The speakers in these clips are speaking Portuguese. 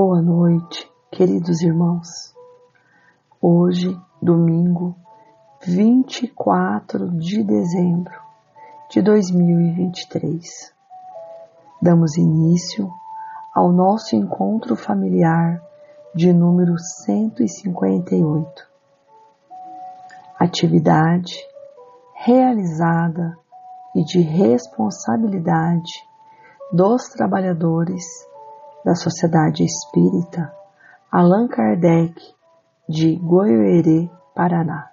Boa noite, queridos irmãos. Hoje, domingo, 24 de dezembro de 2023, damos início ao nosso encontro familiar de número 158. Atividade realizada e de responsabilidade dos trabalhadores da Sociedade Espírita Allan Kardec de Goiôerê, Paraná.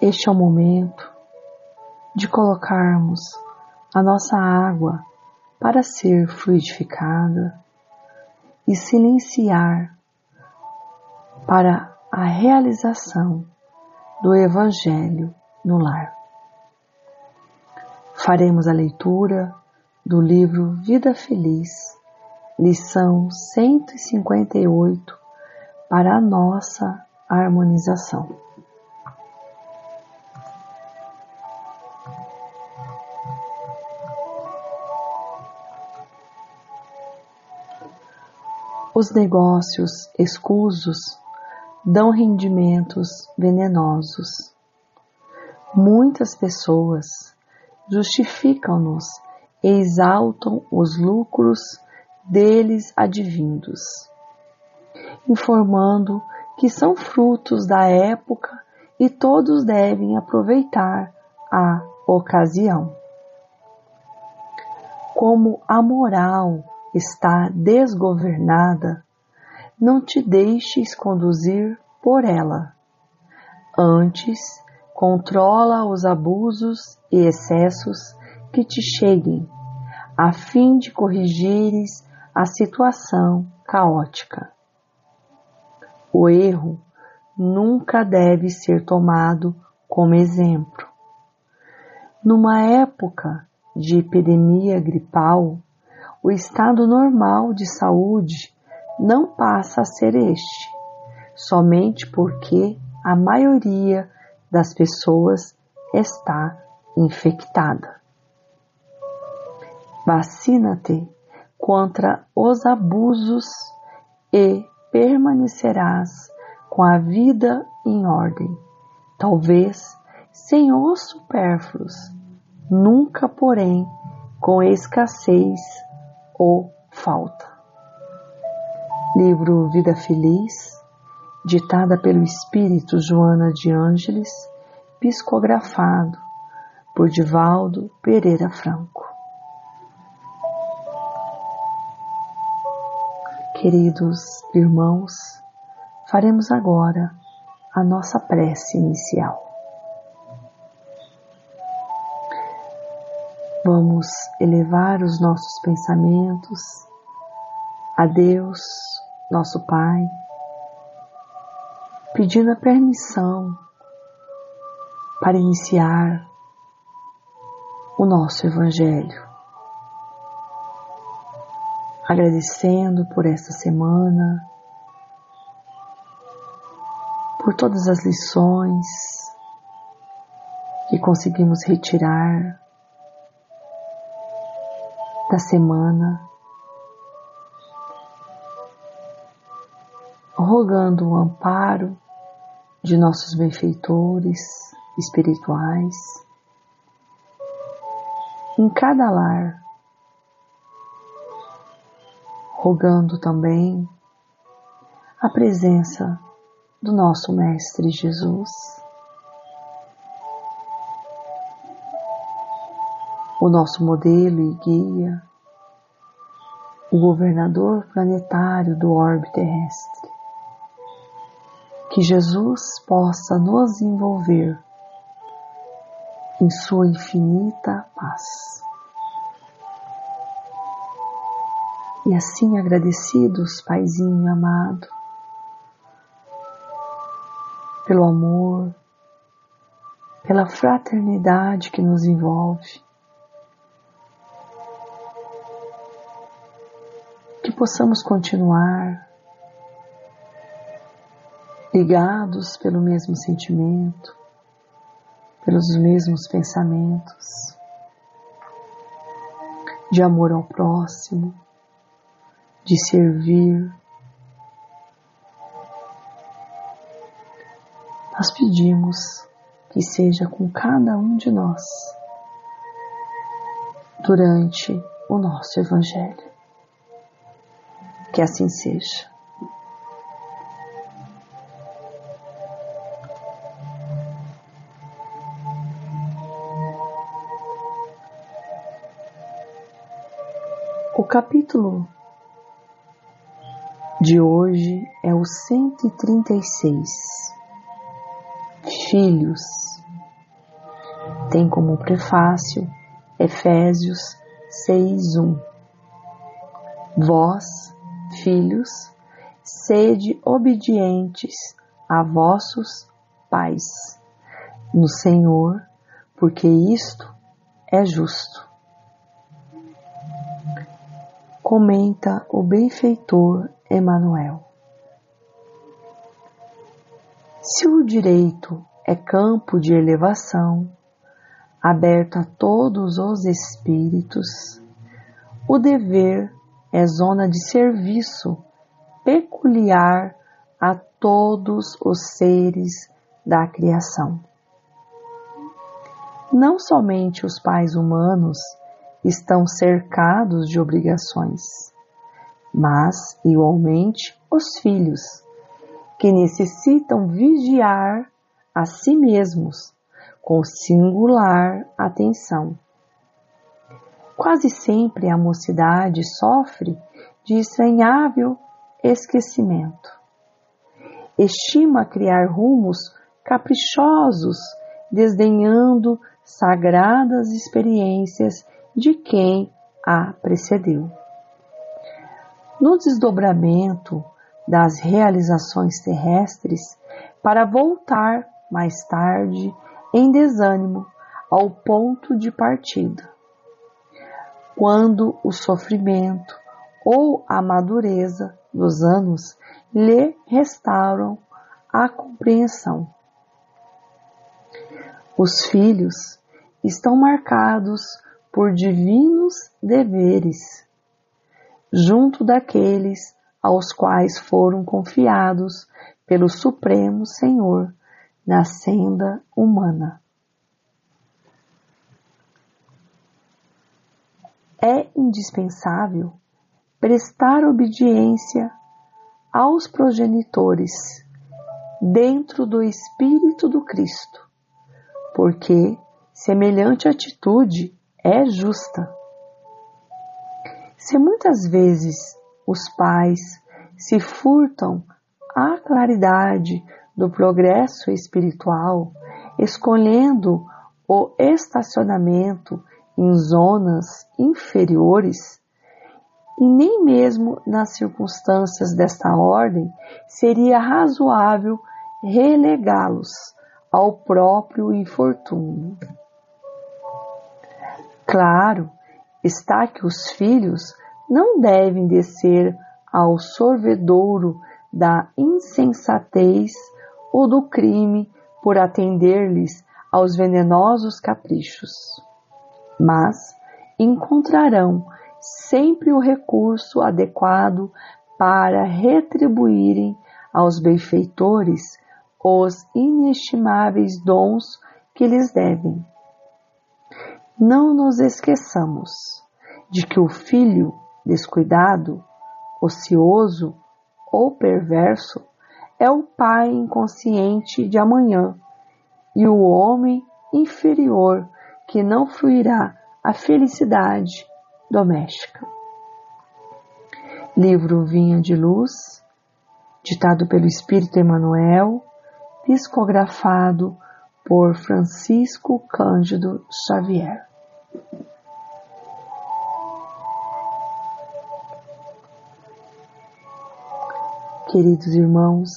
Este é o momento de colocarmos a nossa água para ser fluidificada e silenciar para a realização do Evangelho no lar faremos a leitura do livro Vida Feliz, lição 158, para a nossa harmonização. Os negócios escusos dão rendimentos venenosos. Muitas pessoas justificam-nos exaltam os lucros deles advindos, informando que são frutos da época e todos devem aproveitar a ocasião. Como a moral está desgovernada, não te deixes conduzir por ela. Antes, controla os abusos e excessos que te cheguem, a fim de corrigires a situação caótica. O erro nunca deve ser tomado como exemplo. Numa época de epidemia gripal, o estado normal de saúde não passa a ser este, somente porque a maioria das pessoas está infectada. Vacina-te contra os abusos e permanecerás com a vida em ordem, talvez sem os supérfluos, nunca, porém, com escassez ou falta. Livro Vida Feliz, ditada pelo espírito Joana de Ângeles, psicografado por Divaldo Pereira Franco. Queridos irmãos, faremos agora a nossa prece inicial. Vamos elevar os nossos pensamentos a Deus, nosso Pai, pedindo a permissão para iniciar o nosso Evangelho. Agradecendo por esta semana, por todas as lições que conseguimos retirar da semana, rogando o amparo de nossos benfeitores espirituais. Em cada lar, rogando também a presença do nosso Mestre Jesus. O nosso modelo e guia, o governador planetário do orbe terrestre que Jesus possa nos envolver em Sua infinita paz. E assim agradecidos, Paizinho amado, pelo amor, pela fraternidade que nos envolve, que possamos continuar ligados pelo mesmo sentimento, pelos mesmos pensamentos, de amor ao próximo, de servir. Nós pedimos que seja com cada um de nós durante o nosso Evangelho. Que assim seja. O capítulo de hoje é o 136. Filhos. Tem como prefácio Efésios 6:1. Vós, filhos, sede obedientes a vossos pais no Senhor, porque isto é justo comenta o benfeitor Emanuel. Se o direito é campo de elevação, aberto a todos os espíritos, o dever é zona de serviço peculiar a todos os seres da criação. Não somente os pais humanos estão cercados de obrigações, mas, igualmente, os filhos, que necessitam vigiar a si mesmos com singular atenção. Quase sempre a mocidade sofre de estranhável esquecimento. Estima criar rumos caprichosos, desdenhando sagradas experiências de quem a precedeu. No desdobramento das realizações terrestres, para voltar mais tarde em desânimo ao ponto de partida. Quando o sofrimento ou a madureza dos anos lhe restauram a compreensão. Os filhos estão marcados por divinos deveres, junto daqueles aos quais foram confiados pelo Supremo Senhor na senda humana. É indispensável prestar obediência aos progenitores dentro do Espírito do Cristo, porque semelhante atitude é justa. Se muitas vezes os pais se furtam à claridade do progresso espiritual, escolhendo o estacionamento em zonas inferiores, e nem mesmo nas circunstâncias desta ordem seria razoável relegá-los ao próprio infortúnio. Claro está que os filhos não devem descer ao sorvedouro da insensatez ou do crime por atender-lhes aos venenosos caprichos, mas encontrarão sempre o recurso adequado para retribuírem aos benfeitores os inestimáveis dons que lhes devem. Não nos esqueçamos de que o filho descuidado, ocioso ou perverso é o pai inconsciente de amanhã e o homem inferior que não fluirá a felicidade doméstica. Livro Vinha de Luz, ditado pelo Espírito Emmanuel, psicografado por Francisco Cândido Xavier. Queridos irmãos,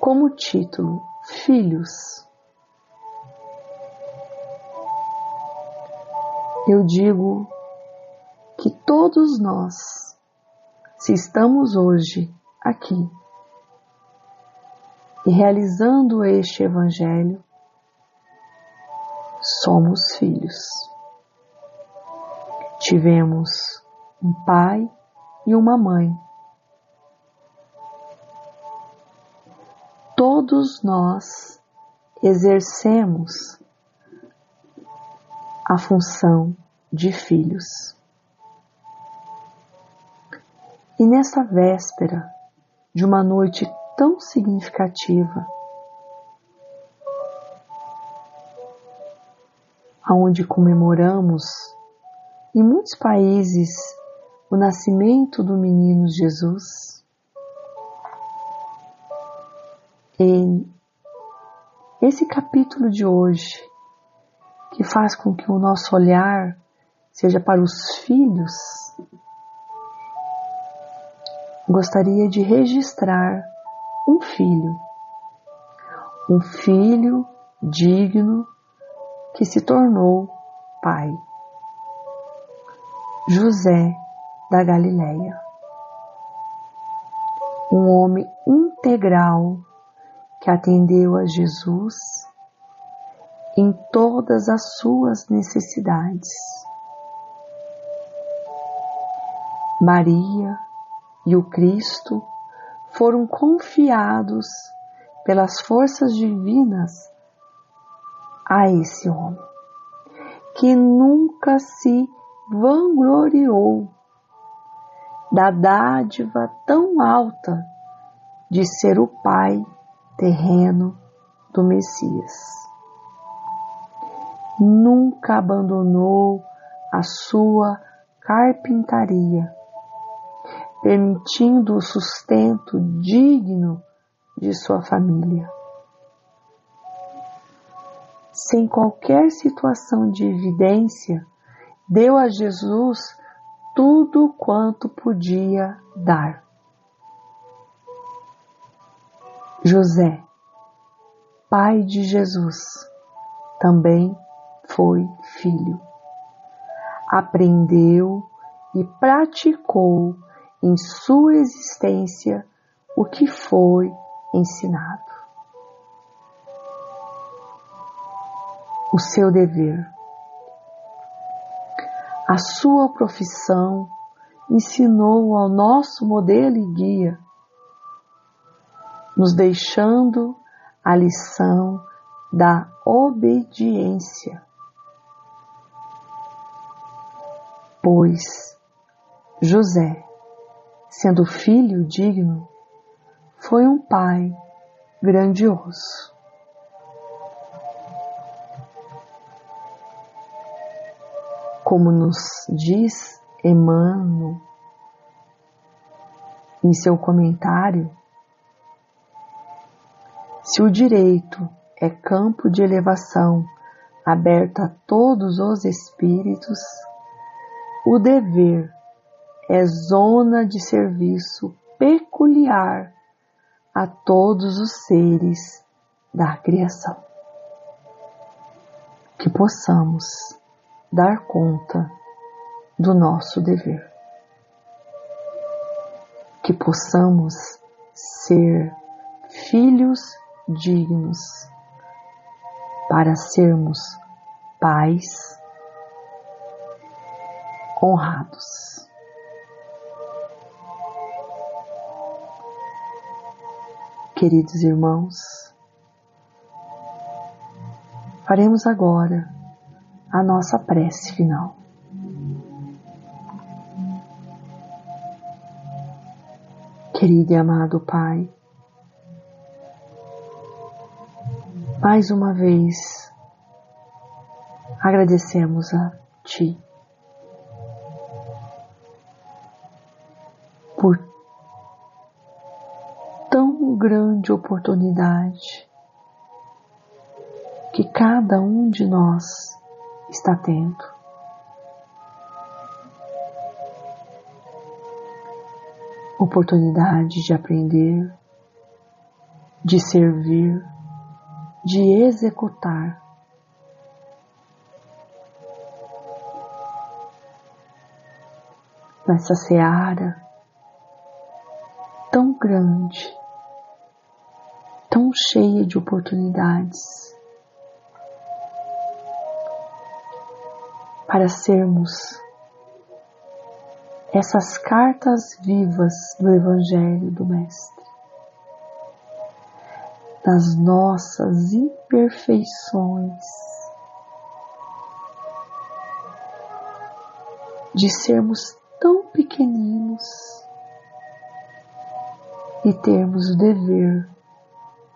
como título, Filhos, eu digo que todos nós, se estamos hoje aqui, E realizando este Evangelho, somos filhos. Tivemos um pai e uma mãe. Todos nós exercemos a função de filhos. E nesta véspera de uma noite tão significativa, onde comemoramos em muitos países o nascimento do menino Jesus. E esse capítulo de hoje, que faz com que o nosso olhar seja para os filhos, gostaria de registrar um filho, um filho digno que se tornou pai. José da Galileia. Um homem integral que atendeu a Jesus em todas as suas necessidades. Maria e o Cristo foram confiados pelas forças divinas a esse homem, que nunca se vangloriou da dádiva tão alta de ser o pai terreno do Messias. Nunca abandonou a sua carpintaria permitindo o sustento digno de sua família. Sem qualquer situação de evidência, deu a Jesus tudo quanto podia dar. José, pai de Jesus, também foi filho. Aprendeu e praticou em sua existência o que foi ensinado. O seu dever. A sua profissão ensinou ao nosso modelo e guia, nos deixando a lição da obediência. Pois José sendo filho digno, foi um pai grandioso. Como nos diz Emmanuel em seu comentário, se o direito é campo de elevação aberto a todos os espíritos, o dever é zona de serviço peculiar a todos os seres da criação. Que possamos dar conta do nosso dever. Que possamos ser filhos dignos para sermos pais honrados. Queridos irmãos, faremos agora a nossa prece final. Querido e amado Pai, mais uma vez agradecemos a Ti por grande oportunidade que cada um de nós está tendo. Oportunidade de aprender, de servir, de executar. Nessa seara tão grande tão cheia de oportunidades para sermos essas cartas vivas do Evangelho do Mestre, das nossas imperfeições, de sermos tão pequeninos e termos o dever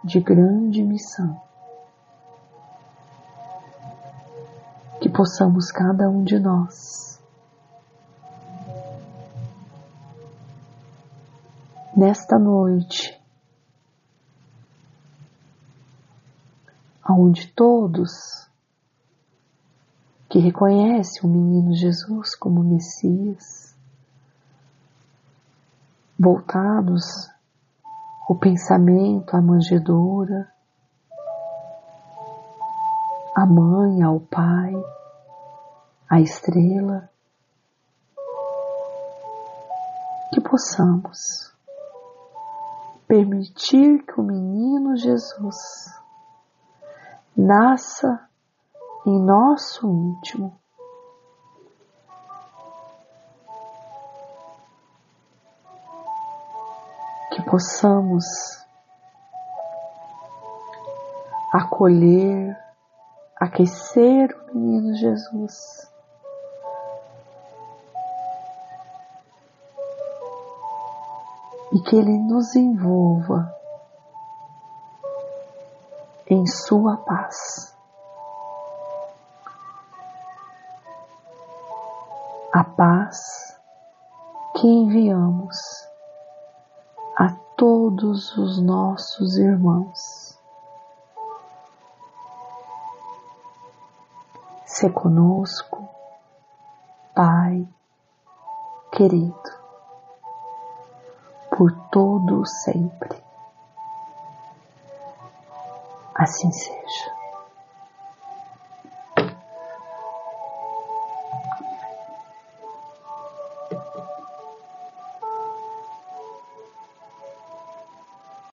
de grande missão. Que possamos cada um de nós, nesta noite, aonde todos que reconhecem o menino Jesus como Messias, voltados o pensamento à manjedoura, à mãe, ao pai, à estrela, que possamos permitir que o menino Jesus nasça em nosso íntimo. Possamos acolher, aquecer o menino Jesus. E que ele nos envolva em sua paz. A paz que enviamos todos os nossos irmãos. Se conosco, Pai querido, por todo sempre. Assim seja.